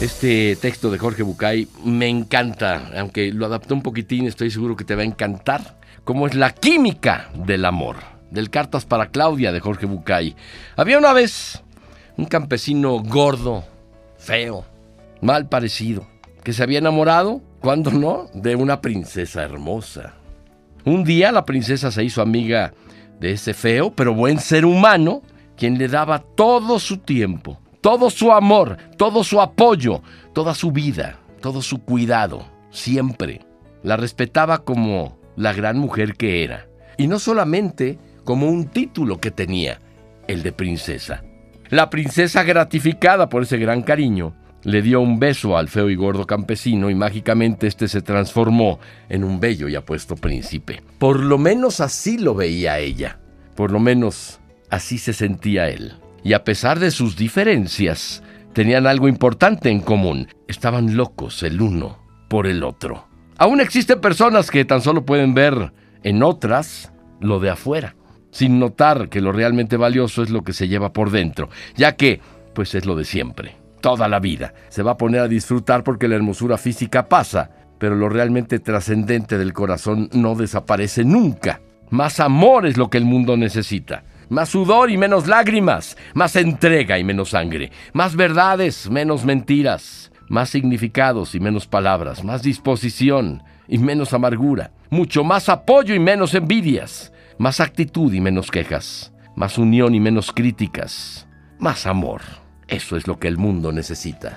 Este texto de Jorge Bucay me encanta, aunque lo adapté un poquitín, estoy seguro que te va a encantar, cómo es la química del amor, del Cartas para Claudia de Jorge Bucay. Había una vez un campesino gordo, feo, mal parecido, que se había enamorado, cuando no, de una princesa hermosa. Un día la princesa se hizo amiga de ese feo, pero buen ser humano, quien le daba todo su tiempo todo su amor, todo su apoyo, toda su vida, todo su cuidado, siempre. La respetaba como la gran mujer que era. Y no solamente como un título que tenía, el de princesa. La princesa gratificada por ese gran cariño, le dio un beso al feo y gordo campesino y mágicamente este se transformó en un bello y apuesto príncipe. Por lo menos así lo veía ella. Por lo menos así se sentía él y a pesar de sus diferencias, tenían algo importante en común. Estaban locos el uno por el otro. Aún existen personas que tan solo pueden ver en otras lo de afuera, sin notar que lo realmente valioso es lo que se lleva por dentro, ya que, pues es lo de siempre, toda la vida. Se va a poner a disfrutar porque la hermosura física pasa, pero lo realmente trascendente del corazón no desaparece nunca. Más amor es lo que el mundo necesita. Más sudor y menos lágrimas, más entrega y menos sangre, más verdades, menos mentiras, más significados y menos palabras, más disposición y menos amargura, mucho más apoyo y menos envidias, más actitud y menos quejas, más unión y menos críticas, más amor. Eso es lo que el mundo necesita.